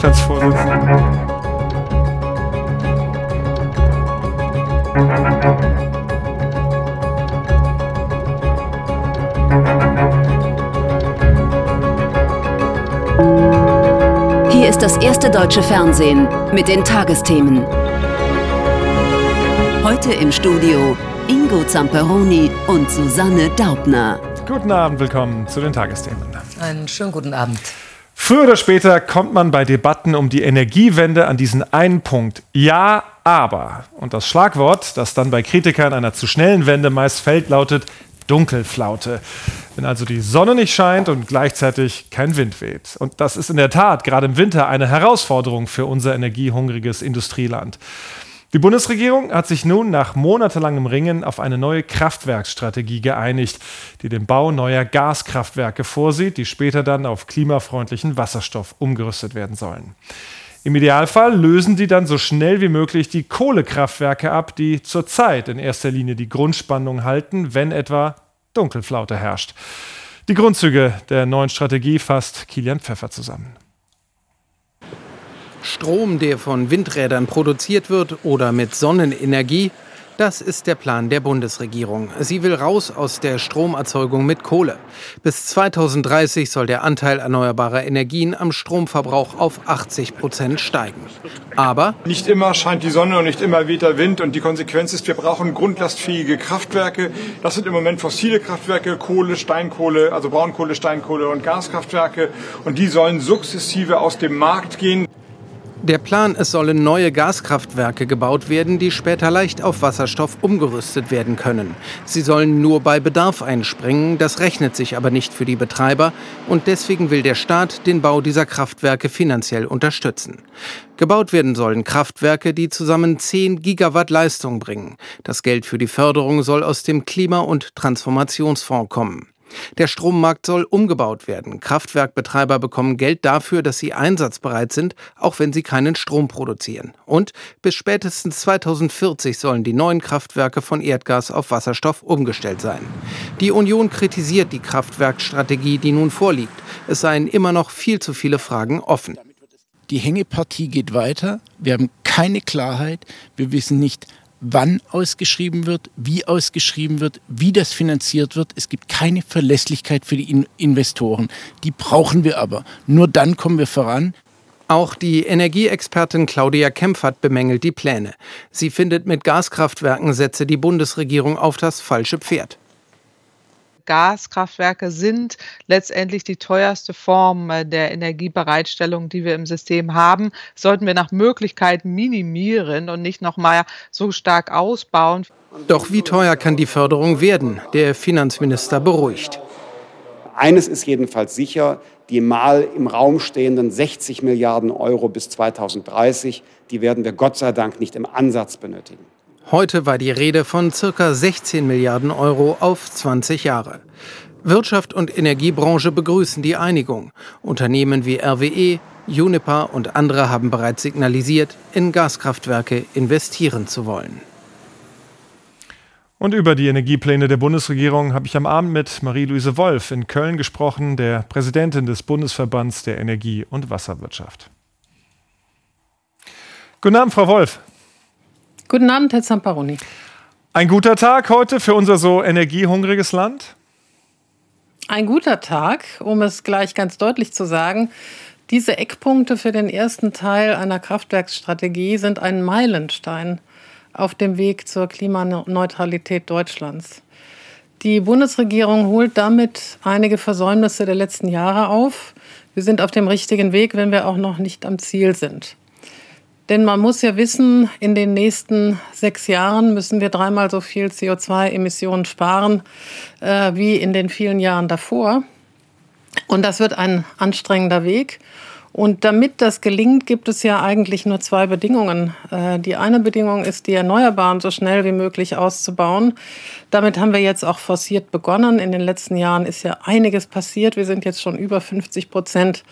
Vorstandsvorsitzenden. Hier ist das erste deutsche Fernsehen mit den Tagesthemen. Heute im Studio Ingo Zamperoni und Susanne Daubner. Guten Abend, willkommen zu den Tagesthemen. Einen schönen guten Abend. Früher oder später kommt man bei Debatten um die Energiewende an diesen einen Punkt. Ja, aber. Und das Schlagwort, das dann bei Kritikern einer zu schnellen Wende meist fällt, lautet Dunkelflaute. Wenn also die Sonne nicht scheint und gleichzeitig kein Wind weht. Und das ist in der Tat gerade im Winter eine Herausforderung für unser energiehungriges Industrieland. Die Bundesregierung hat sich nun nach monatelangem Ringen auf eine neue Kraftwerksstrategie geeinigt, die den Bau neuer Gaskraftwerke vorsieht, die später dann auf klimafreundlichen Wasserstoff umgerüstet werden sollen. Im Idealfall lösen die dann so schnell wie möglich die Kohlekraftwerke ab, die zurzeit in erster Linie die Grundspannung halten, wenn etwa Dunkelflaute herrscht. Die Grundzüge der neuen Strategie fasst Kilian Pfeffer zusammen. Strom, der von Windrädern produziert wird oder mit Sonnenenergie, das ist der Plan der Bundesregierung. Sie will raus aus der Stromerzeugung mit Kohle. Bis 2030 soll der Anteil erneuerbarer Energien am Stromverbrauch auf 80 Prozent steigen. Aber nicht immer scheint die Sonne und nicht immer weht der Wind. Und die Konsequenz ist, wir brauchen grundlastfähige Kraftwerke. Das sind im Moment fossile Kraftwerke, Kohle, Steinkohle, also Braunkohle, Steinkohle und Gaskraftwerke. Und die sollen sukzessive aus dem Markt gehen. Der Plan, es sollen neue Gaskraftwerke gebaut werden, die später leicht auf Wasserstoff umgerüstet werden können. Sie sollen nur bei Bedarf einspringen, das rechnet sich aber nicht für die Betreiber und deswegen will der Staat den Bau dieser Kraftwerke finanziell unterstützen. Gebaut werden sollen Kraftwerke, die zusammen 10 Gigawatt Leistung bringen. Das Geld für die Förderung soll aus dem Klima- und Transformationsfonds kommen. Der Strommarkt soll umgebaut werden. Kraftwerkbetreiber bekommen Geld dafür, dass sie einsatzbereit sind, auch wenn sie keinen Strom produzieren. Und bis spätestens 2040 sollen die neuen Kraftwerke von Erdgas auf Wasserstoff umgestellt sein. Die Union kritisiert die Kraftwerkstrategie, die nun vorliegt. Es seien immer noch viel zu viele Fragen offen. Die Hängepartie geht weiter. Wir haben keine Klarheit. Wir wissen nicht, wann ausgeschrieben wird, wie ausgeschrieben wird, wie das finanziert wird. Es gibt keine Verlässlichkeit für die Investoren. Die brauchen wir aber. Nur dann kommen wir voran. Auch die Energieexpertin Claudia Kempfert bemängelt die Pläne. Sie findet, mit Gaskraftwerken setze die Bundesregierung auf das falsche Pferd. Gaskraftwerke sind letztendlich die teuerste Form äh, der Energiebereitstellung, die wir im System haben, sollten wir nach Möglichkeit minimieren und nicht noch mal so stark ausbauen. Doch wie teuer kann die Förderung werden? Der Finanzminister beruhigt. Eines ist jedenfalls sicher, die mal im Raum stehenden 60 Milliarden Euro bis 2030, die werden wir Gott sei Dank nicht im Ansatz benötigen. Heute war die Rede von circa 16 Milliarden Euro auf 20 Jahre. Wirtschaft und Energiebranche begrüßen die Einigung. Unternehmen wie RWE, Uniper und andere haben bereits signalisiert, in Gaskraftwerke investieren zu wollen. Und über die Energiepläne der Bundesregierung habe ich am Abend mit Marie-Louise Wolf in Köln gesprochen, der Präsidentin des Bundesverbands der Energie- und Wasserwirtschaft. Guten Abend, Frau Wolf. Guten Abend, Herr Zamparoni. Ein guter Tag heute für unser so energiehungriges Land? Ein guter Tag, um es gleich ganz deutlich zu sagen. Diese Eckpunkte für den ersten Teil einer Kraftwerksstrategie sind ein Meilenstein auf dem Weg zur Klimaneutralität Deutschlands. Die Bundesregierung holt damit einige Versäumnisse der letzten Jahre auf. Wir sind auf dem richtigen Weg, wenn wir auch noch nicht am Ziel sind. Denn man muss ja wissen, in den nächsten sechs Jahren müssen wir dreimal so viel CO2-Emissionen sparen äh, wie in den vielen Jahren davor. Und das wird ein anstrengender Weg. Und damit das gelingt, gibt es ja eigentlich nur zwei Bedingungen. Äh, die eine Bedingung ist, die Erneuerbaren so schnell wie möglich auszubauen. Damit haben wir jetzt auch forciert begonnen. In den letzten Jahren ist ja einiges passiert. Wir sind jetzt schon über 50 Prozent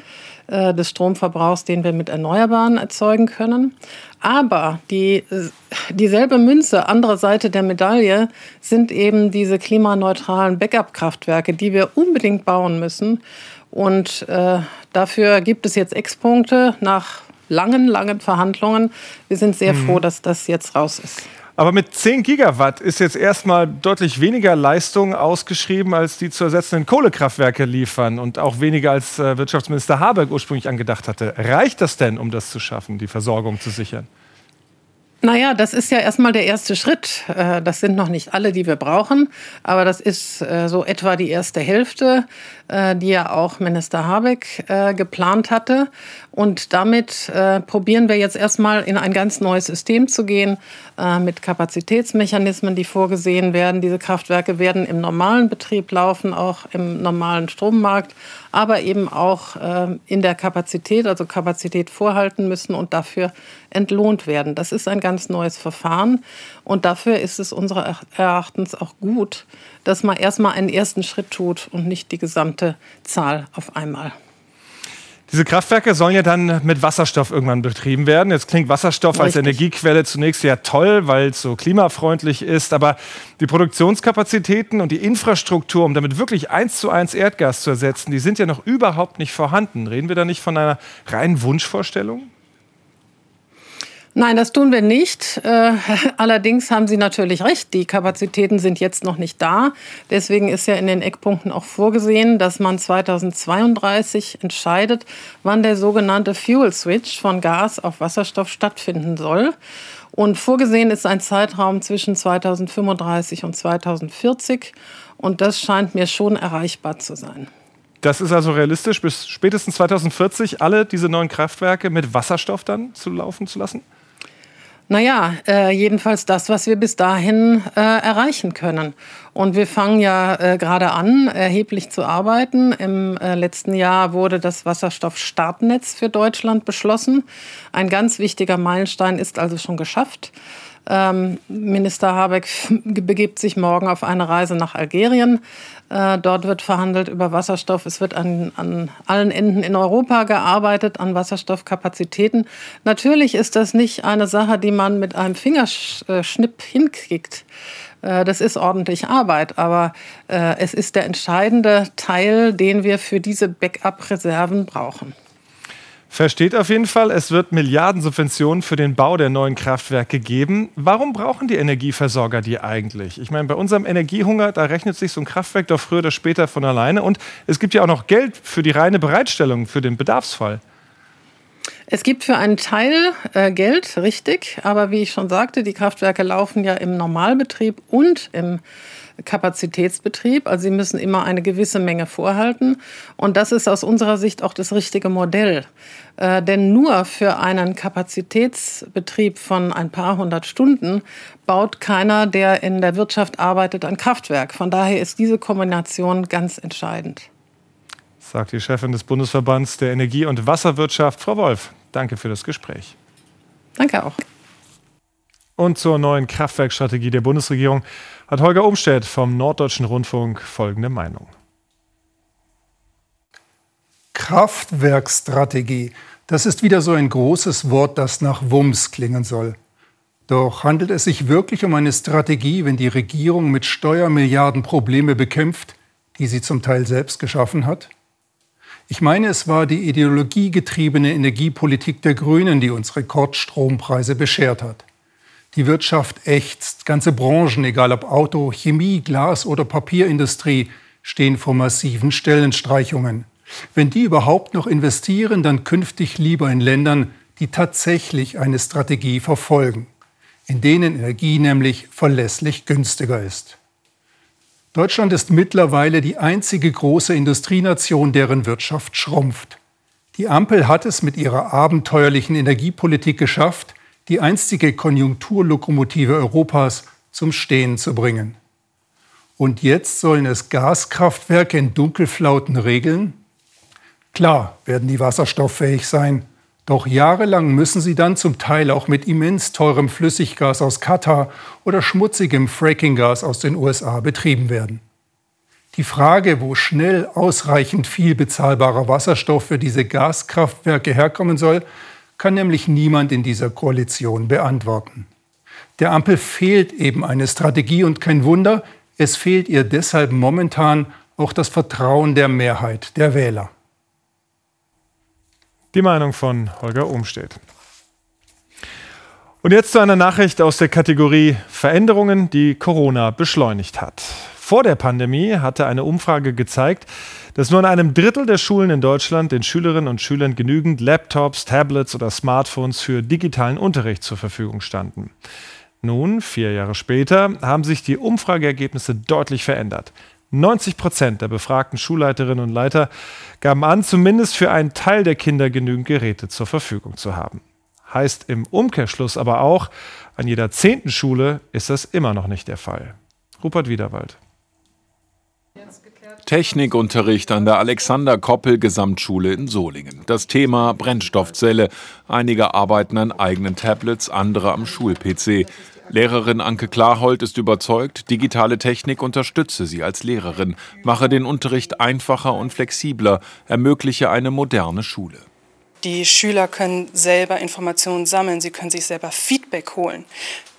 äh, des Stromverbrauchs, den wir mit Erneuerbaren erzeugen können. Aber die, dieselbe Münze, andere Seite der Medaille, sind eben diese klimaneutralen Backup-Kraftwerke, die wir unbedingt bauen müssen. Und äh, dafür gibt es jetzt Ex-Punkte nach langen, langen Verhandlungen. Wir sind sehr mhm. froh, dass das jetzt raus ist. Aber mit 10 Gigawatt ist jetzt erstmal deutlich weniger Leistung ausgeschrieben, als die zu ersetzenden Kohlekraftwerke liefern und auch weniger als äh, Wirtschaftsminister Habeck ursprünglich angedacht hatte. Reicht das denn, um das zu schaffen, die Versorgung zu sichern? Naja, das ist ja erstmal der erste Schritt. Äh, das sind noch nicht alle, die wir brauchen, aber das ist äh, so etwa die erste Hälfte, äh, die ja auch Minister Habeck geplant hatte. Und damit probieren wir jetzt erstmal in ein ganz neues System zu gehen mit Kapazitätsmechanismen, die vorgesehen werden. Diese Kraftwerke werden im normalen Betrieb laufen, auch im normalen Strommarkt, aber eben auch in der Kapazität, also Kapazität vorhalten müssen und dafür entlohnt werden. Das ist ein ganz neues Verfahren und dafür ist es unseres Erachtens auch gut, dass man erstmal einen ersten Schritt tut und nicht die gesamte Zahl auf einmal. Diese Kraftwerke sollen ja dann mit Wasserstoff irgendwann betrieben werden. Jetzt klingt Wasserstoff Richtig. als Energiequelle zunächst ja toll, weil es so klimafreundlich ist. Aber die Produktionskapazitäten und die Infrastruktur, um damit wirklich eins zu eins Erdgas zu ersetzen, die sind ja noch überhaupt nicht vorhanden. Reden wir da nicht von einer reinen Wunschvorstellung? Nein, das tun wir nicht. Äh, allerdings haben Sie natürlich recht, die Kapazitäten sind jetzt noch nicht da. Deswegen ist ja in den Eckpunkten auch vorgesehen, dass man 2032 entscheidet, wann der sogenannte Fuel Switch von Gas auf Wasserstoff stattfinden soll. Und vorgesehen ist ein Zeitraum zwischen 2035 und 2040. Und das scheint mir schon erreichbar zu sein. Das ist also realistisch, bis spätestens 2040 alle diese neuen Kraftwerke mit Wasserstoff dann zu laufen zu lassen? Naja, äh, jedenfalls das, was wir bis dahin äh, erreichen können. Und wir fangen ja äh, gerade an, erheblich zu arbeiten. Im äh, letzten Jahr wurde das Wasserstoffstartnetz für Deutschland beschlossen. Ein ganz wichtiger Meilenstein ist also schon geschafft. Ähm, Minister Habeck begibt sich morgen auf eine Reise nach Algerien. Äh, dort wird verhandelt über Wasserstoff. Es wird an, an allen Enden in Europa gearbeitet, an Wasserstoffkapazitäten. Natürlich ist das nicht eine Sache, die man mit einem Fingerschnipp hinkriegt. Äh, das ist ordentlich Arbeit, aber äh, es ist der entscheidende Teil, den wir für diese Backup-Reserven brauchen. Versteht auf jeden Fall, es wird Milliardensubventionen für den Bau der neuen Kraftwerke geben. Warum brauchen die Energieversorger die eigentlich? Ich meine, bei unserem Energiehunger, da rechnet sich so ein Kraftwerk doch früher oder später von alleine. Und es gibt ja auch noch Geld für die reine Bereitstellung, für den Bedarfsfall. Es gibt für einen Teil äh, Geld, richtig. Aber wie ich schon sagte, die Kraftwerke laufen ja im Normalbetrieb und im Kapazitätsbetrieb. Also sie müssen immer eine gewisse Menge vorhalten. Und das ist aus unserer Sicht auch das richtige Modell. Äh, denn nur für einen Kapazitätsbetrieb von ein paar hundert Stunden baut keiner, der in der Wirtschaft arbeitet, ein Kraftwerk. Von daher ist diese Kombination ganz entscheidend. Sagt die Chefin des Bundesverbands der Energie- und Wasserwirtschaft, Frau Wolf. Danke für das Gespräch. Danke auch. Und zur neuen Kraftwerkstrategie der Bundesregierung hat Holger Umstedt vom Norddeutschen Rundfunk folgende Meinung. Kraftwerkstrategie, das ist wieder so ein großes Wort, das nach Wumms klingen soll. Doch handelt es sich wirklich um eine Strategie, wenn die Regierung mit Steuermilliarden Probleme bekämpft, die sie zum Teil selbst geschaffen hat? Ich meine, es war die ideologiegetriebene Energiepolitik der Grünen, die uns Rekordstrompreise beschert hat. Die Wirtschaft ächzt. Ganze Branchen, egal ob Auto, Chemie, Glas oder Papierindustrie, stehen vor massiven Stellenstreichungen. Wenn die überhaupt noch investieren, dann künftig lieber in Ländern, die tatsächlich eine Strategie verfolgen, in denen Energie nämlich verlässlich günstiger ist. Deutschland ist mittlerweile die einzige große Industrienation, deren Wirtschaft schrumpft. Die Ampel hat es mit ihrer abenteuerlichen Energiepolitik geschafft, die einstige Konjunkturlokomotive Europas zum Stehen zu bringen. Und jetzt sollen es Gaskraftwerke in Dunkelflauten regeln? Klar werden die wasserstofffähig sein, doch jahrelang müssen sie dann zum Teil auch mit immens teurem Flüssiggas aus Katar oder schmutzigem Frackinggas aus den USA betrieben werden. Die Frage, wo schnell ausreichend viel bezahlbarer Wasserstoff für diese Gaskraftwerke herkommen soll, kann nämlich niemand in dieser Koalition beantworten. Der Ampel fehlt eben eine Strategie und kein Wunder, es fehlt ihr deshalb momentan auch das Vertrauen der Mehrheit der Wähler. Die Meinung von Holger Umstedt. Und jetzt zu einer Nachricht aus der Kategorie Veränderungen, die Corona beschleunigt hat. Vor der Pandemie hatte eine Umfrage gezeigt, dass nur in einem Drittel der Schulen in Deutschland den Schülerinnen und Schülern genügend Laptops, Tablets oder Smartphones für digitalen Unterricht zur Verfügung standen. Nun, vier Jahre später, haben sich die Umfrageergebnisse deutlich verändert. 90 Prozent der befragten Schulleiterinnen und Leiter gaben an, zumindest für einen Teil der Kinder genügend Geräte zur Verfügung zu haben. Heißt im Umkehrschluss aber auch, an jeder zehnten Schule ist das immer noch nicht der Fall. Rupert Wiederwald. Technikunterricht an der Alexander Koppel Gesamtschule in Solingen. Das Thema Brennstoffzelle. Einige arbeiten an eigenen Tablets, andere am Schul-PC. Lehrerin Anke Klarhold ist überzeugt, digitale Technik unterstütze sie als Lehrerin, mache den Unterricht einfacher und flexibler, ermögliche eine moderne Schule. Die Schüler können selber Informationen sammeln, sie können sich selber Feedback holen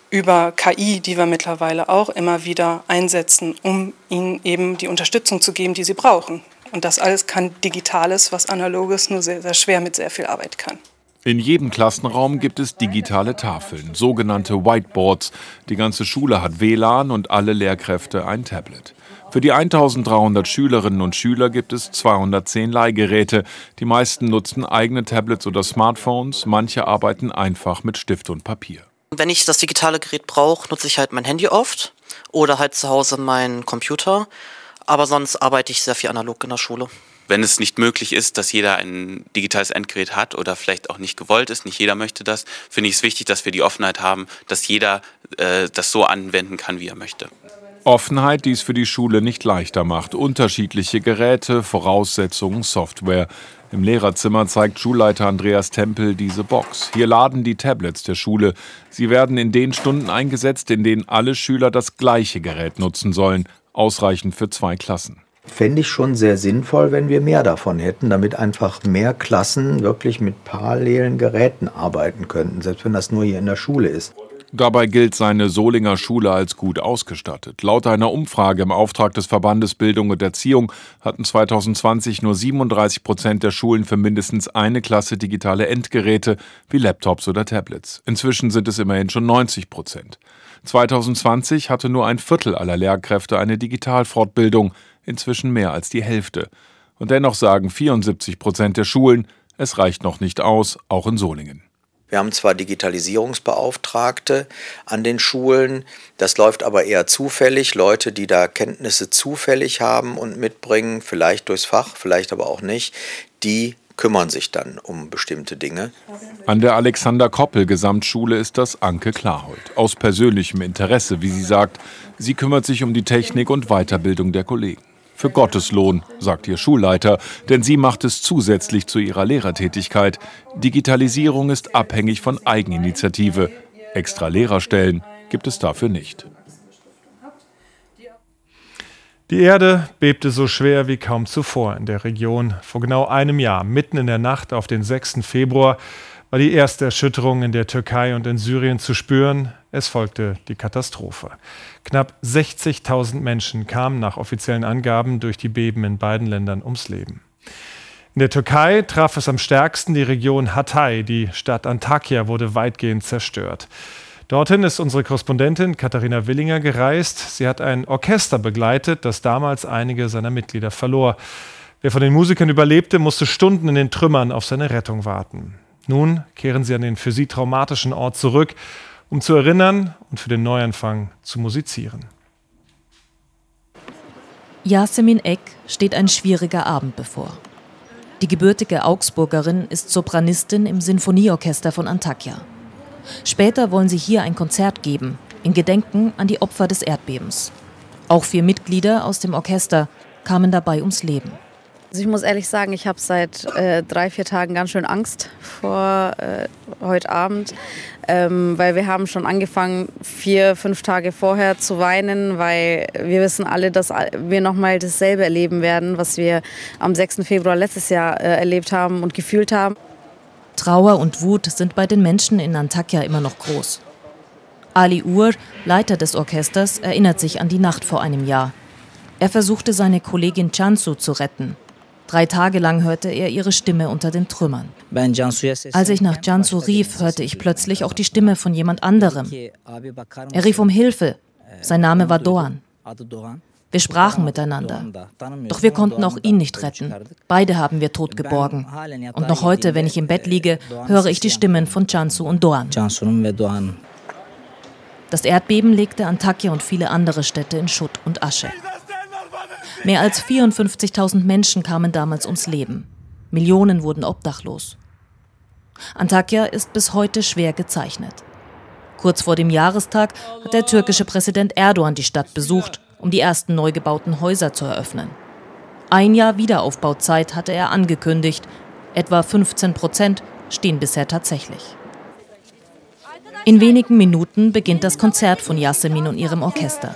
über KI, die wir mittlerweile auch immer wieder einsetzen, um ihnen eben die Unterstützung zu geben, die sie brauchen. Und das alles kann Digitales, was Analoges nur sehr, sehr schwer mit sehr viel Arbeit kann. In jedem Klassenraum gibt es digitale Tafeln, sogenannte Whiteboards. Die ganze Schule hat WLAN und alle Lehrkräfte ein Tablet. Für die 1300 Schülerinnen und Schüler gibt es 210 Leihgeräte. Die meisten nutzen eigene Tablets oder Smartphones, manche arbeiten einfach mit Stift und Papier. Wenn ich das digitale Gerät brauche, nutze ich halt mein Handy oft oder halt zu Hause meinen Computer. Aber sonst arbeite ich sehr viel analog in der Schule. Wenn es nicht möglich ist, dass jeder ein digitales Endgerät hat oder vielleicht auch nicht gewollt ist, nicht jeder möchte das, finde ich es wichtig, dass wir die Offenheit haben, dass jeder äh, das so anwenden kann, wie er möchte. Offenheit, die es für die Schule nicht leichter macht. Unterschiedliche Geräte, Voraussetzungen, Software. Im Lehrerzimmer zeigt Schulleiter Andreas Tempel diese Box. Hier laden die Tablets der Schule. Sie werden in den Stunden eingesetzt, in denen alle Schüler das gleiche Gerät nutzen sollen, ausreichend für zwei Klassen. Fände ich schon sehr sinnvoll, wenn wir mehr davon hätten, damit einfach mehr Klassen wirklich mit parallelen Geräten arbeiten könnten, selbst wenn das nur hier in der Schule ist. Dabei gilt seine Solinger Schule als gut ausgestattet. Laut einer Umfrage im Auftrag des Verbandes Bildung und Erziehung hatten 2020 nur 37 Prozent der Schulen für mindestens eine Klasse digitale Endgeräte wie Laptops oder Tablets. Inzwischen sind es immerhin schon 90 Prozent. 2020 hatte nur ein Viertel aller Lehrkräfte eine Digitalfortbildung, inzwischen mehr als die Hälfte. Und dennoch sagen 74 Prozent der Schulen, es reicht noch nicht aus, auch in Solingen. Wir haben zwar Digitalisierungsbeauftragte an den Schulen, das läuft aber eher zufällig. Leute, die da Kenntnisse zufällig haben und mitbringen, vielleicht durchs Fach, vielleicht aber auch nicht, die kümmern sich dann um bestimmte Dinge. An der Alexander Koppel Gesamtschule ist das Anke Klarhold. Aus persönlichem Interesse, wie sie sagt. Sie kümmert sich um die Technik und Weiterbildung der Kollegen für Gotteslohn, sagt ihr Schulleiter, denn sie macht es zusätzlich zu ihrer Lehrertätigkeit. Digitalisierung ist abhängig von Eigeninitiative. Extra Lehrerstellen gibt es dafür nicht. Die Erde bebte so schwer wie kaum zuvor in der Region. Vor genau einem Jahr, mitten in der Nacht auf den 6. Februar, war die erste Erschütterung in der Türkei und in Syrien zu spüren. Es folgte die Katastrophe. Knapp 60.000 Menschen kamen nach offiziellen Angaben durch die Beben in beiden Ländern ums Leben. In der Türkei traf es am stärksten die Region Hatay. Die Stadt Antakya wurde weitgehend zerstört. Dorthin ist unsere Korrespondentin Katharina Willinger gereist. Sie hat ein Orchester begleitet, das damals einige seiner Mitglieder verlor. Wer von den Musikern überlebte, musste Stunden in den Trümmern auf seine Rettung warten. Nun kehren sie an den für sie traumatischen Ort zurück um zu erinnern und für den Neuanfang zu musizieren. Yasemin Eck steht ein schwieriger Abend bevor. Die gebürtige Augsburgerin ist Sopranistin im Sinfonieorchester von Antakya. Später wollen sie hier ein Konzert geben, in Gedenken an die Opfer des Erdbebens. Auch vier Mitglieder aus dem Orchester kamen dabei ums Leben. Also ich muss ehrlich sagen, ich habe seit äh, drei, vier Tagen ganz schön Angst vor äh, heute Abend, ähm, weil wir haben schon angefangen, vier, fünf Tage vorher zu weinen, weil wir wissen alle, dass wir nochmal dasselbe erleben werden, was wir am 6. Februar letztes Jahr äh, erlebt haben und gefühlt haben. Trauer und Wut sind bei den Menschen in Antakya immer noch groß. Ali Ur, Leiter des Orchesters, erinnert sich an die Nacht vor einem Jahr. Er versuchte seine Kollegin Chansu zu retten. Drei Tage lang hörte er ihre Stimme unter den Trümmern. Als ich nach Jansu rief, hörte ich plötzlich auch die Stimme von jemand anderem. Er rief um Hilfe. Sein Name war Doan. Wir sprachen miteinander. Doch wir konnten auch ihn nicht retten. Beide haben wir tot geborgen. Und noch heute, wenn ich im Bett liege, höre ich die Stimmen von Jansu und Doan. Das Erdbeben legte Antakya und viele andere Städte in Schutt und Asche. Mehr als 54.000 Menschen kamen damals ums Leben. Millionen wurden obdachlos. Antakya ist bis heute schwer gezeichnet. Kurz vor dem Jahrestag hat der türkische Präsident Erdogan die Stadt besucht, um die ersten neu gebauten Häuser zu eröffnen. Ein Jahr Wiederaufbauzeit hatte er angekündigt. Etwa 15 Prozent stehen bisher tatsächlich. In wenigen Minuten beginnt das Konzert von Yasemin und ihrem Orchester.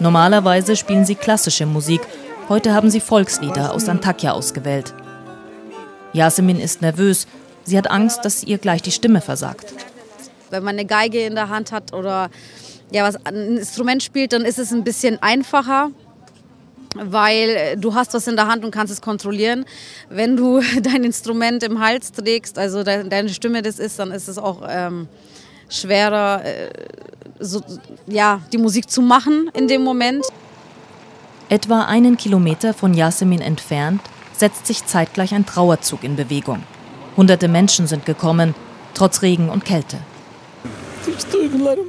Normalerweise spielen sie klassische Musik, heute haben sie Volkslieder aus Antakya ausgewählt. Yasemin ist nervös, sie hat Angst, dass ihr gleich die Stimme versagt. Wenn man eine Geige in der Hand hat oder ja, was, ein Instrument spielt, dann ist es ein bisschen einfacher, weil du hast was in der Hand und kannst es kontrollieren. Wenn du dein Instrument im Hals trägst, also deine Stimme das ist, dann ist es auch ähm, schwerer, äh, so, ja, die Musik zu machen in dem Moment. Etwa einen Kilometer von Yasemin entfernt setzt sich zeitgleich ein Trauerzug in Bewegung. Hunderte Menschen sind gekommen, trotz Regen und Kälte.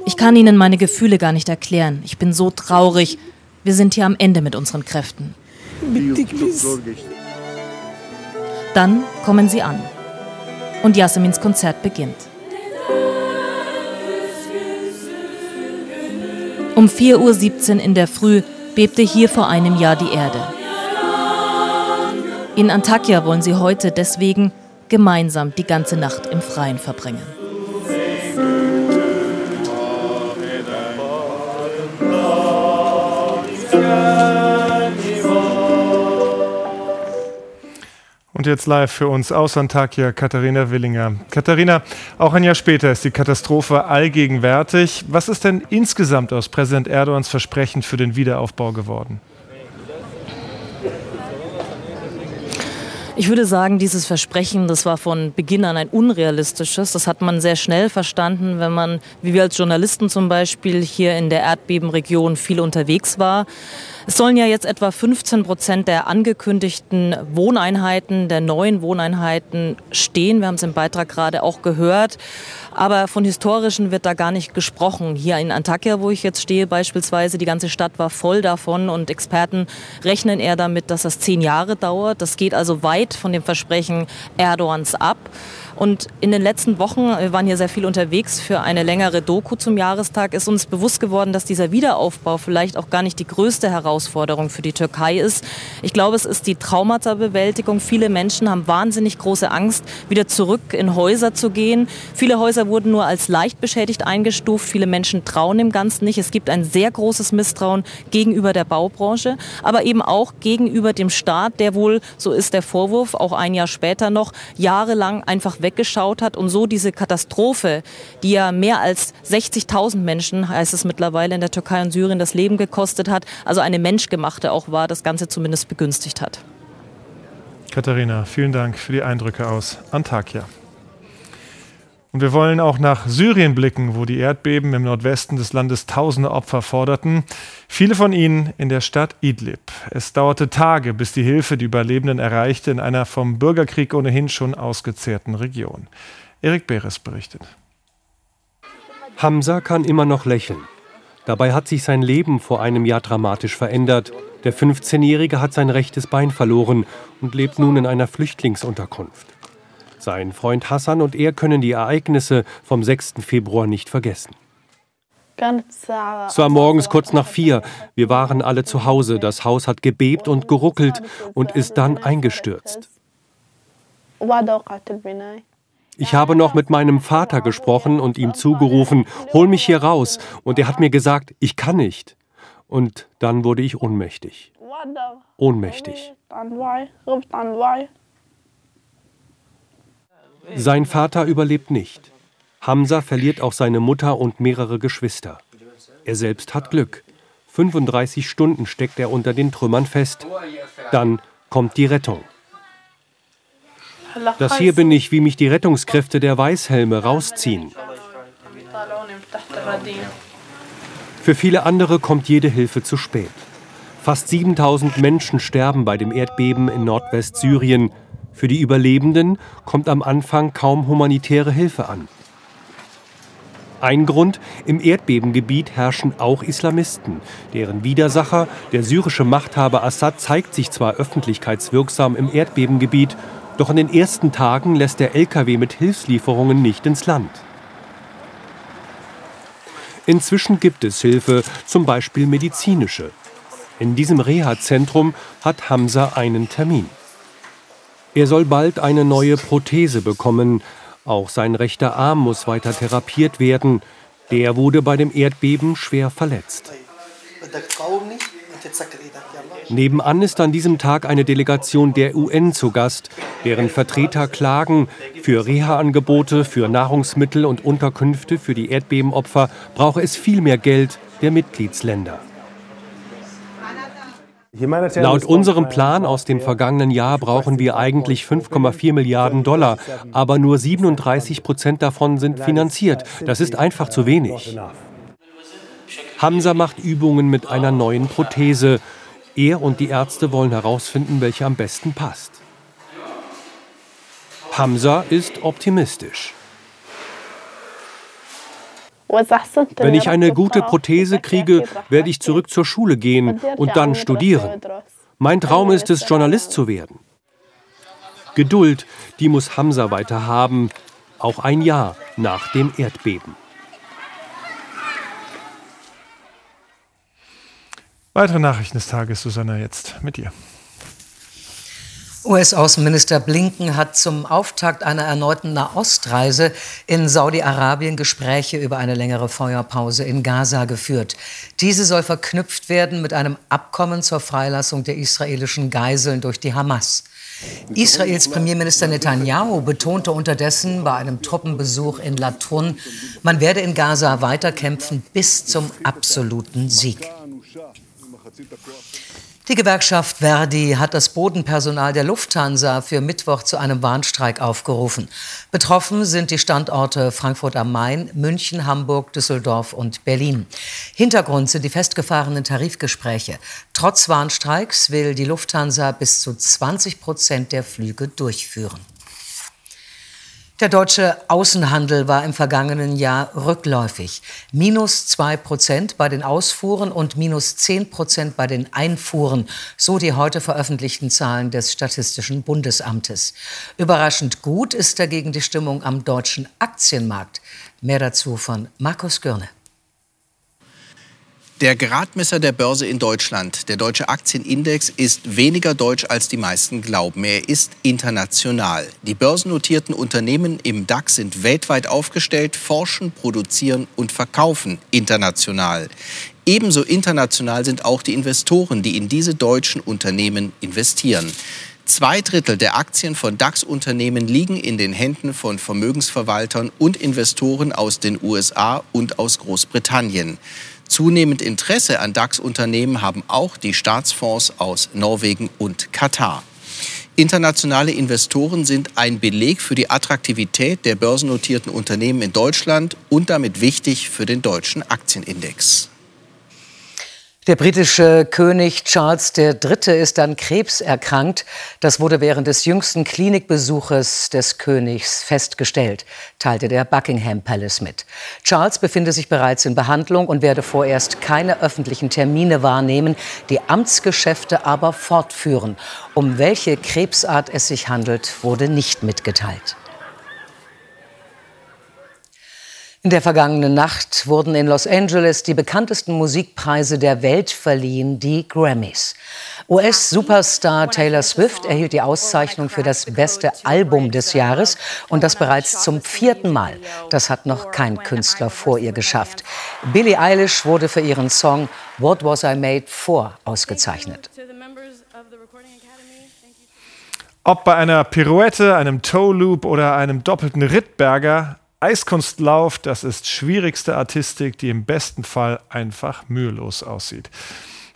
Ich kann Ihnen meine Gefühle gar nicht erklären. Ich bin so traurig. Wir sind hier am Ende mit unseren Kräften. Dann kommen sie an. Und Yasemins Konzert beginnt. Um 4.17 Uhr in der Früh bebte hier vor einem Jahr die Erde. In Antakya wollen sie heute deswegen gemeinsam die ganze Nacht im Freien verbringen. Jetzt live für uns aus Antakya Katharina Willinger. Katharina, auch ein Jahr später ist die Katastrophe allgegenwärtig. Was ist denn insgesamt aus Präsident Erdogans Versprechen für den Wiederaufbau geworden? Ich würde sagen, dieses Versprechen, das war von Beginn an ein unrealistisches. Das hat man sehr schnell verstanden, wenn man, wie wir als Journalisten zum Beispiel, hier in der Erdbebenregion viel unterwegs war. Es sollen ja jetzt etwa 15 Prozent der angekündigten Wohneinheiten, der neuen Wohneinheiten stehen. Wir haben es im Beitrag gerade auch gehört. Aber von historischen wird da gar nicht gesprochen. Hier in Antakya, wo ich jetzt stehe beispielsweise, die ganze Stadt war voll davon und Experten rechnen eher damit, dass das zehn Jahre dauert. Das geht also weit von dem Versprechen Erdogans ab. Und in den letzten Wochen, wir waren hier sehr viel unterwegs für eine längere Doku zum Jahrestag, ist uns bewusst geworden, dass dieser Wiederaufbau vielleicht auch gar nicht die größte Herausforderung für die Türkei ist. Ich glaube, es ist die Traumata-Bewältigung. Viele Menschen haben wahnsinnig große Angst, wieder zurück in Häuser zu gehen. Viele Häuser wurden nur als leicht beschädigt eingestuft. Viele Menschen trauen dem Ganzen nicht. Es gibt ein sehr großes Misstrauen gegenüber der Baubranche, aber eben auch gegenüber dem Staat, der wohl, so ist der Vorwurf, auch ein Jahr später noch, jahrelang einfach weg weggeschaut hat und so diese Katastrophe, die ja mehr als 60.000 Menschen, heißt es mittlerweile in der Türkei und Syrien, das Leben gekostet hat, also eine menschgemachte auch war, das Ganze zumindest begünstigt hat. Katharina, vielen Dank für die Eindrücke aus Antakya. Und wir wollen auch nach Syrien blicken, wo die Erdbeben im Nordwesten des Landes tausende Opfer forderten. Viele von ihnen in der Stadt Idlib. Es dauerte Tage, bis die Hilfe die Überlebenden erreichte in einer vom Bürgerkrieg ohnehin schon ausgezehrten Region. Erik Beres berichtet. Hamza kann immer noch lächeln. Dabei hat sich sein Leben vor einem Jahr dramatisch verändert. Der 15-Jährige hat sein rechtes Bein verloren und lebt nun in einer Flüchtlingsunterkunft. Sein Freund Hassan und er können die Ereignisse vom 6. Februar nicht vergessen. Es war morgens kurz nach vier. Wir waren alle zu Hause. Das Haus hat gebebt und geruckelt und ist dann eingestürzt. Ich habe noch mit meinem Vater gesprochen und ihm zugerufen, hol mich hier raus. Und er hat mir gesagt, ich kann nicht. Und dann wurde ich ohnmächtig. Ohnmächtig. Sein Vater überlebt nicht. Hamza verliert auch seine Mutter und mehrere Geschwister. Er selbst hat Glück. 35 Stunden steckt er unter den Trümmern fest. Dann kommt die Rettung. Das hier bin ich, wie mich die Rettungskräfte der Weißhelme rausziehen. Für viele andere kommt jede Hilfe zu spät. Fast 7000 Menschen sterben bei dem Erdbeben in Nordwestsyrien. Für die Überlebenden kommt am Anfang kaum humanitäre Hilfe an. Ein Grund, im Erdbebengebiet herrschen auch Islamisten. Deren Widersacher, der syrische Machthaber Assad, zeigt sich zwar öffentlichkeitswirksam im Erdbebengebiet, doch in den ersten Tagen lässt der Lkw mit Hilfslieferungen nicht ins Land. Inzwischen gibt es Hilfe, zum Beispiel medizinische. In diesem Reha-Zentrum hat Hamza einen Termin. Er soll bald eine neue Prothese bekommen. Auch sein rechter Arm muss weiter therapiert werden. Der wurde bei dem Erdbeben schwer verletzt. Nebenan ist an diesem Tag eine Delegation der UN zu Gast, deren Vertreter klagen, für Reha-Angebote, für Nahrungsmittel und Unterkünfte für die Erdbebenopfer brauche es viel mehr Geld der Mitgliedsländer. Laut unserem Plan aus dem vergangenen Jahr brauchen wir eigentlich 5,4 Milliarden Dollar, aber nur 37 Prozent davon sind finanziert. Das ist einfach zu wenig. Hamza macht Übungen mit einer neuen Prothese. Er und die Ärzte wollen herausfinden, welche am besten passt. Hamza ist optimistisch. Wenn ich eine gute Prothese kriege, werde ich zurück zur Schule gehen und dann studieren. Mein Traum ist es, Journalist zu werden. Geduld, die muss Hamza weiter haben, auch ein Jahr nach dem Erdbeben. Weitere Nachrichten des Tages, Susanna, jetzt mit dir. US-Außenminister Blinken hat zum Auftakt einer erneuten Nahostreise in Saudi-Arabien Gespräche über eine längere Feuerpause in Gaza geführt. Diese soll verknüpft werden mit einem Abkommen zur Freilassung der israelischen Geiseln durch die Hamas. Israels Premierminister Netanyahu betonte unterdessen bei einem Truppenbesuch in Latun, man werde in Gaza weiterkämpfen bis zum absoluten Sieg. Die Gewerkschaft Verdi hat das Bodenpersonal der Lufthansa für Mittwoch zu einem Warnstreik aufgerufen. Betroffen sind die Standorte Frankfurt am Main, München, Hamburg, Düsseldorf und Berlin. Hintergrund sind die festgefahrenen Tarifgespräche. Trotz Warnstreiks will die Lufthansa bis zu 20 Prozent der Flüge durchführen. Der deutsche Außenhandel war im vergangenen Jahr rückläufig. Minus zwei Prozent bei den Ausfuhren und minus zehn Prozent bei den Einfuhren, so die heute veröffentlichten Zahlen des Statistischen Bundesamtes. Überraschend gut ist dagegen die Stimmung am deutschen Aktienmarkt. Mehr dazu von Markus Görne. Der Gradmesser der Börse in Deutschland, der deutsche Aktienindex, ist weniger deutsch, als die meisten glauben. Er ist international. Die börsennotierten Unternehmen im DAX sind weltweit aufgestellt, forschen, produzieren und verkaufen international. Ebenso international sind auch die Investoren, die in diese deutschen Unternehmen investieren. Zwei Drittel der Aktien von DAX-Unternehmen liegen in den Händen von Vermögensverwaltern und Investoren aus den USA und aus Großbritannien. Zunehmend Interesse an DAX-Unternehmen haben auch die Staatsfonds aus Norwegen und Katar. Internationale Investoren sind ein Beleg für die Attraktivität der börsennotierten Unternehmen in Deutschland und damit wichtig für den deutschen Aktienindex. Der britische König Charles III. ist an Krebs erkrankt. Das wurde während des jüngsten Klinikbesuches des Königs festgestellt, teilte der Buckingham Palace mit. Charles befinde sich bereits in Behandlung und werde vorerst keine öffentlichen Termine wahrnehmen, die Amtsgeschäfte aber fortführen. Um welche Krebsart es sich handelt, wurde nicht mitgeteilt. In der vergangenen Nacht wurden in Los Angeles die bekanntesten Musikpreise der Welt verliehen, die Grammys. US-Superstar Taylor Swift erhielt die Auszeichnung für das beste Album des Jahres und das bereits zum vierten Mal. Das hat noch kein Künstler vor ihr geschafft. Billie Eilish wurde für ihren Song What Was I Made For ausgezeichnet. Ob bei einer Pirouette, einem Toe Loop oder einem doppelten Rittberger, Eiskunstlauf, das ist schwierigste Artistik, die im besten Fall einfach mühelos aussieht.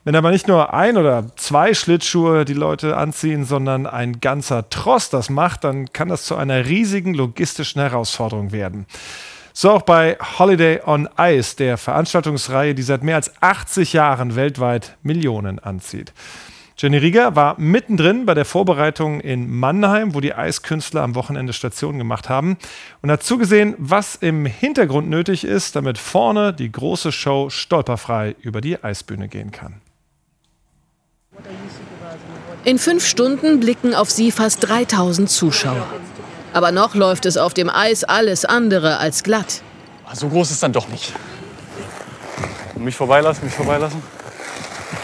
Wenn aber nicht nur ein oder zwei Schlittschuhe die Leute anziehen, sondern ein ganzer Tross das macht, dann kann das zu einer riesigen logistischen Herausforderung werden. So auch bei Holiday on Ice, der Veranstaltungsreihe, die seit mehr als 80 Jahren weltweit Millionen anzieht. Jenny Rieger war mittendrin bei der Vorbereitung in Mannheim, wo die Eiskünstler am Wochenende Station gemacht haben und hat zugesehen, was im Hintergrund nötig ist, damit vorne die große Show stolperfrei über die Eisbühne gehen kann. In fünf Stunden blicken auf sie fast 3000 Zuschauer. Aber noch läuft es auf dem Eis alles andere als glatt. So groß ist dann doch nicht. Mich vorbeilassen, mich vorbeilassen.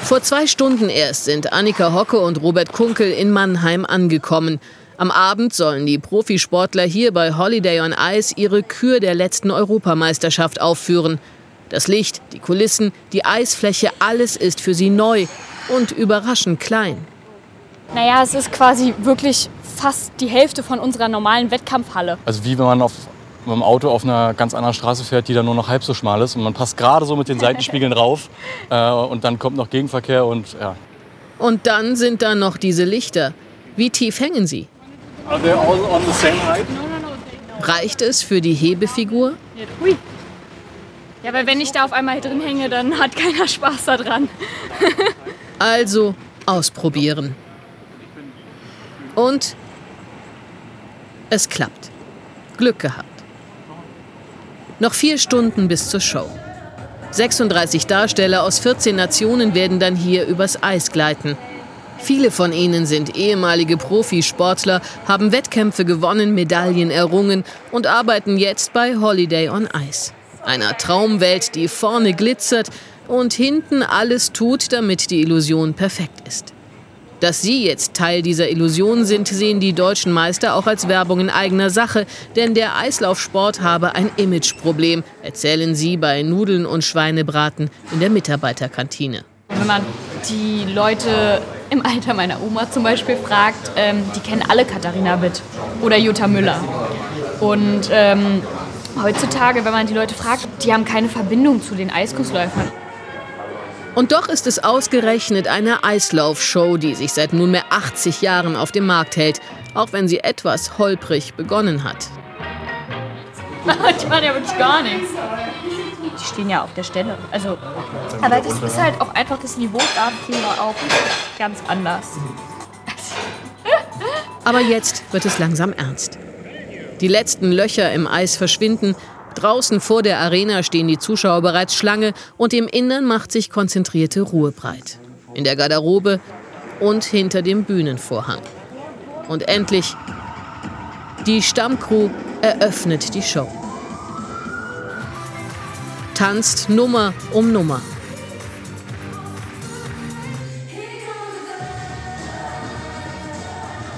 Vor zwei Stunden erst sind Annika Hocke und Robert Kunkel in Mannheim angekommen. Am Abend sollen die Profisportler hier bei Holiday on Ice ihre Kür der letzten Europameisterschaft aufführen. Das Licht, die Kulissen, die Eisfläche, alles ist für sie neu und überraschend klein. Naja, es ist quasi wirklich fast die Hälfte von unserer normalen Wettkampfhalle. Also wie wenn man auf mit dem Auto auf einer ganz anderen Straße fährt, die dann nur noch halb so schmal ist und man passt gerade so mit den Seitenspiegeln rauf äh, und dann kommt noch Gegenverkehr und ja. Und dann sind da noch diese Lichter. Wie tief hängen sie? Are they all on the same height? Reicht es für die Hebefigur? Hui. Ja, weil wenn ich da auf einmal drin hänge, dann hat keiner Spaß daran. also ausprobieren. Und es klappt. Glück gehabt. Noch vier Stunden bis zur Show. 36 Darsteller aus 14 Nationen werden dann hier übers Eis gleiten. Viele von ihnen sind ehemalige Profisportler, haben Wettkämpfe gewonnen, Medaillen errungen und arbeiten jetzt bei Holiday on Ice. Einer Traumwelt, die vorne glitzert und hinten alles tut, damit die Illusion perfekt ist. Dass sie jetzt Teil dieser Illusion sind, sehen die deutschen Meister auch als Werbung in eigener Sache, denn der Eislaufsport habe ein Imageproblem, erzählen sie bei Nudeln und Schweinebraten in der Mitarbeiterkantine. Wenn man die Leute im Alter meiner Oma zum Beispiel fragt, ähm, die kennen alle Katharina Witt oder Jutta Müller. Und ähm, heutzutage, wenn man die Leute fragt, die haben keine Verbindung zu den Eiskunstläufern. Und doch ist es ausgerechnet eine Eislaufshow, die sich seit nunmehr 80 Jahren auf dem Markt hält, auch wenn sie etwas holprig begonnen hat. die machen ja wirklich gar nichts. Die stehen ja auf der Stelle. Also, aber das ist halt auch einfach das Niveau dafür auch ganz anders. Aber jetzt wird es langsam ernst. Die letzten Löcher im Eis verschwinden Draußen vor der Arena stehen die Zuschauer bereits Schlange und im Innern macht sich konzentrierte Ruhe breit. In der Garderobe und hinter dem Bühnenvorhang. Und endlich, die Stammcrew eröffnet die Show. Tanzt Nummer um Nummer.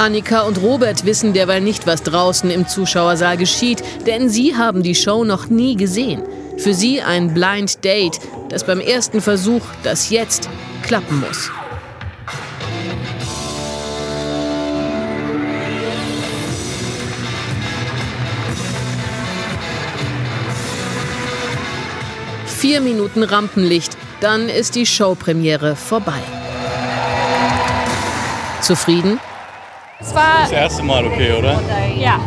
Annika und Robert wissen derweil nicht, was draußen im Zuschauersaal geschieht, denn sie haben die Show noch nie gesehen. Für sie ein Blind Date, das beim ersten Versuch, das jetzt, klappen muss. Vier Minuten Rampenlicht, dann ist die Showpremiere vorbei. Zufrieden? Es war Das erste Mal okay, oder? Ja.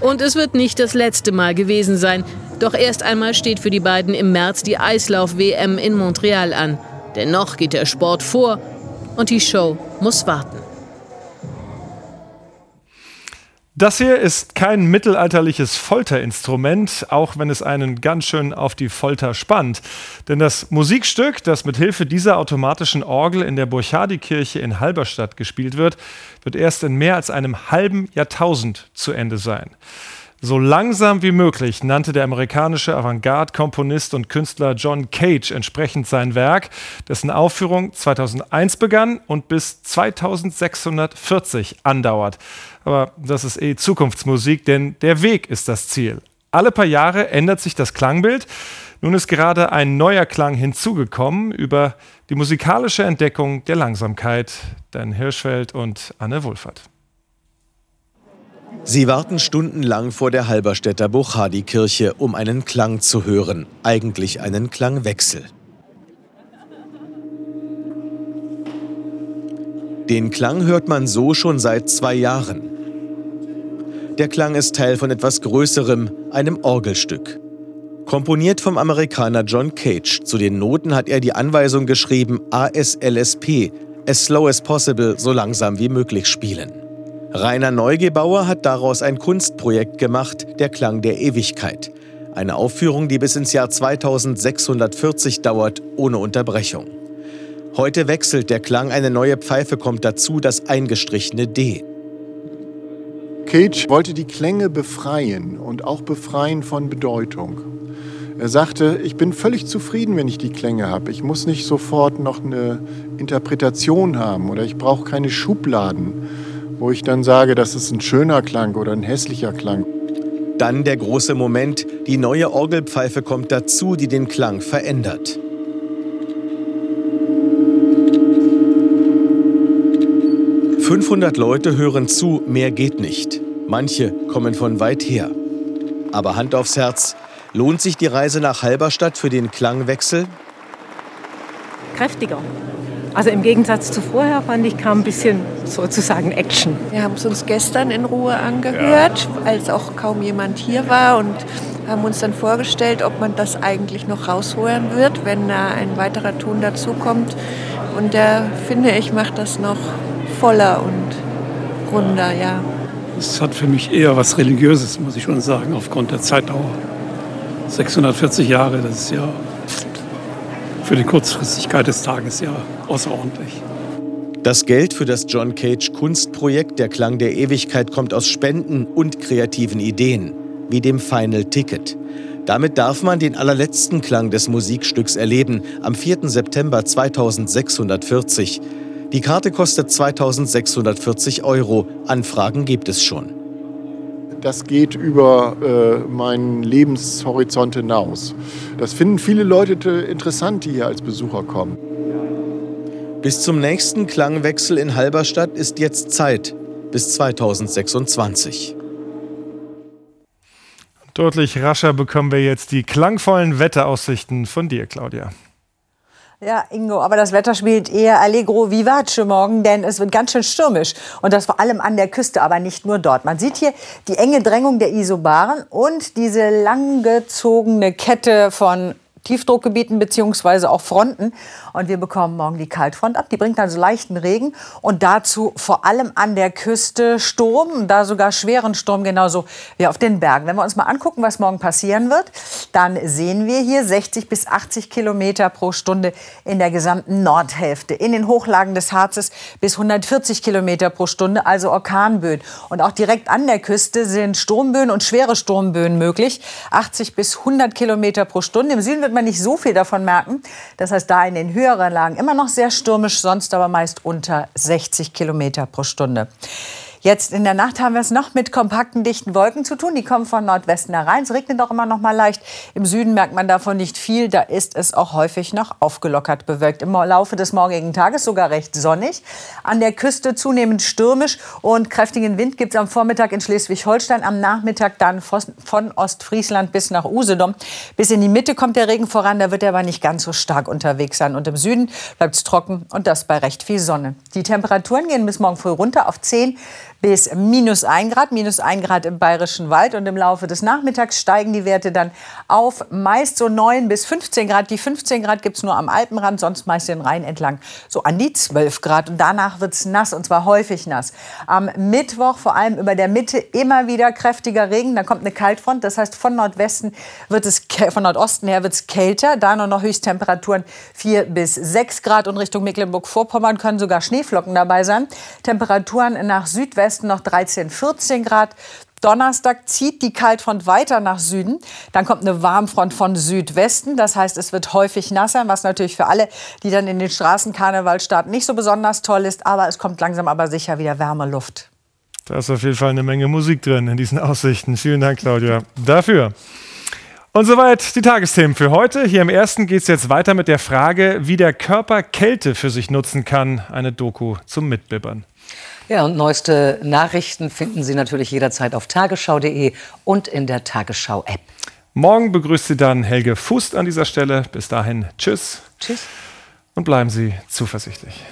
Und es wird nicht das letzte Mal gewesen sein. Doch erst einmal steht für die beiden im März die Eislauf-WM in Montreal an. Denn noch geht der Sport vor und die Show muss warten. Das hier ist kein mittelalterliches Folterinstrument, auch wenn es einen ganz schön auf die Folter spannt. Denn das Musikstück, das mit Hilfe dieser automatischen Orgel in der Burchardikirche in Halberstadt gespielt wird, wird erst in mehr als einem halben Jahrtausend zu Ende sein. So langsam wie möglich nannte der amerikanische Avantgarde-Komponist und Künstler John Cage entsprechend sein Werk, dessen Aufführung 2001 begann und bis 2640 andauert. Aber das ist eh Zukunftsmusik, denn der Weg ist das Ziel. Alle paar Jahre ändert sich das Klangbild. Nun ist gerade ein neuer Klang hinzugekommen über die musikalische Entdeckung der Langsamkeit. Dan Hirschfeld und Anne Wohlfahrt. Sie warten stundenlang vor der Halberstädter Buchadi-Kirche, um einen Klang zu hören, eigentlich einen Klangwechsel. Den Klang hört man so schon seit zwei Jahren. Der Klang ist Teil von etwas Größerem, einem Orgelstück. Komponiert vom Amerikaner John Cage. Zu den Noten hat er die Anweisung geschrieben ASLSP, as slow as possible, so langsam wie möglich spielen. Rainer Neugebauer hat daraus ein Kunstprojekt gemacht, der Klang der Ewigkeit. Eine Aufführung, die bis ins Jahr 2640 dauert, ohne Unterbrechung. Heute wechselt der Klang, eine neue Pfeife kommt dazu, das eingestrichene D. Cage wollte die Klänge befreien und auch befreien von Bedeutung. Er sagte, ich bin völlig zufrieden, wenn ich die Klänge habe. Ich muss nicht sofort noch eine Interpretation haben oder ich brauche keine Schubladen wo ich dann sage, das ist ein schöner Klang oder ein hässlicher Klang. Dann der große Moment, die neue Orgelpfeife kommt dazu, die den Klang verändert. »500 Leute hören zu, mehr geht nicht. Manche kommen von weit her. Aber Hand aufs Herz, lohnt sich die Reise nach Halberstadt für den Klangwechsel? Kräftiger. Also im Gegensatz zu vorher fand ich kam ein bisschen sozusagen Action. Wir haben es uns gestern in Ruhe angehört, ja. als auch kaum jemand hier war und haben uns dann vorgestellt, ob man das eigentlich noch rausholen wird, wenn da ein weiterer Ton dazukommt. Und der, finde ich, macht das noch voller und runder, ja. Es hat für mich eher was Religiöses, muss ich schon sagen, aufgrund der Zeitdauer. 640 Jahre, das ist ja für die Kurzfristigkeit des Tages ja außerordentlich. Das Geld für das John Cage Kunstprojekt Der Klang der Ewigkeit kommt aus Spenden und kreativen Ideen, wie dem Final Ticket. Damit darf man den allerletzten Klang des Musikstücks erleben, am 4. September 2640. Die Karte kostet 2640 Euro. Anfragen gibt es schon das geht über äh, meinen Lebenshorizont hinaus. Das finden viele Leute interessant, die hier als Besucher kommen. Bis zum nächsten Klangwechsel in Halberstadt ist jetzt Zeit, bis 2026. Deutlich rascher bekommen wir jetzt die klangvollen Wetteraussichten von dir, Claudia. Ja, Ingo, aber das Wetter spielt eher Allegro vivace morgen, denn es wird ganz schön stürmisch. Und das vor allem an der Küste, aber nicht nur dort. Man sieht hier die enge Drängung der Isobaren und diese langgezogene Kette von Tiefdruckgebieten beziehungsweise auch Fronten. Und wir bekommen morgen die Kaltfront ab. Die bringt also leichten Regen und dazu vor allem an der Küste Sturm, da sogar schweren Sturm, genauso wie auf den Bergen. Wenn wir uns mal angucken, was morgen passieren wird, dann sehen wir hier 60 bis 80 Kilometer pro Stunde in der gesamten Nordhälfte. In den Hochlagen des Harzes bis 140 Kilometer pro Stunde, also Orkanböen. Und auch direkt an der Küste sind Sturmböen und schwere Sturmböen möglich. 80 bis 100 Kilometer pro Stunde. Im Süden wird man nicht so viel davon merken. Das heißt, da in den höheren Lagen immer noch sehr stürmisch, sonst aber meist unter 60 Kilometer pro Stunde. Jetzt in der Nacht haben wir es noch mit kompakten, dichten Wolken zu tun. Die kommen von Nordwesten herein. Es regnet auch immer noch mal leicht. Im Süden merkt man davon nicht viel. Da ist es auch häufig noch aufgelockert bewölkt. Im Laufe des morgigen Tages sogar recht sonnig. An der Küste zunehmend stürmisch und kräftigen Wind gibt es am Vormittag in Schleswig-Holstein. Am Nachmittag dann von Ostfriesland bis nach Usedom. Bis in die Mitte kommt der Regen voran. Da wird er aber nicht ganz so stark unterwegs sein. Und im Süden bleibt es trocken und das bei recht viel Sonne. Die Temperaturen gehen bis morgen früh runter auf 10 bis minus 1 Grad, minus 1 Grad im Bayerischen Wald. Und im Laufe des Nachmittags steigen die Werte dann auf meist so 9 bis 15 Grad. Die 15 Grad gibt es nur am Alpenrand, sonst meist den Rhein entlang so an die 12 Grad. Und danach wird es nass und zwar häufig nass. Am Mittwoch vor allem über der Mitte immer wieder kräftiger Regen. Dann kommt eine Kaltfront. Das heißt, von Nordwesten wird es, von Nordosten her wird es kälter. Da nur noch Höchsttemperaturen 4 bis 6 Grad. Und Richtung Mecklenburg-Vorpommern können sogar Schneeflocken dabei sein. Temperaturen nach Südwesten Westen noch 13, 14 Grad. Donnerstag zieht die Kaltfront weiter nach Süden. Dann kommt eine Warmfront von Südwesten. Das heißt, es wird häufig nasser, was natürlich für alle, die dann in den Straßenkarneval starten, nicht so besonders toll ist. Aber es kommt langsam aber sicher wieder wärme Luft. Da ist auf jeden Fall eine Menge Musik drin in diesen Aussichten. Vielen Dank, Claudia, dafür. Und soweit die Tagesthemen für heute. Hier im ersten geht es jetzt weiter mit der Frage, wie der Körper Kälte für sich nutzen kann. Eine Doku zum Mitbibbern. Ja, und neueste Nachrichten finden Sie natürlich jederzeit auf tagesschau.de und in der Tagesschau-App. Morgen begrüßt Sie dann Helge Fußt an dieser Stelle. Bis dahin, tschüss. Tschüss. Und bleiben Sie zuversichtlich.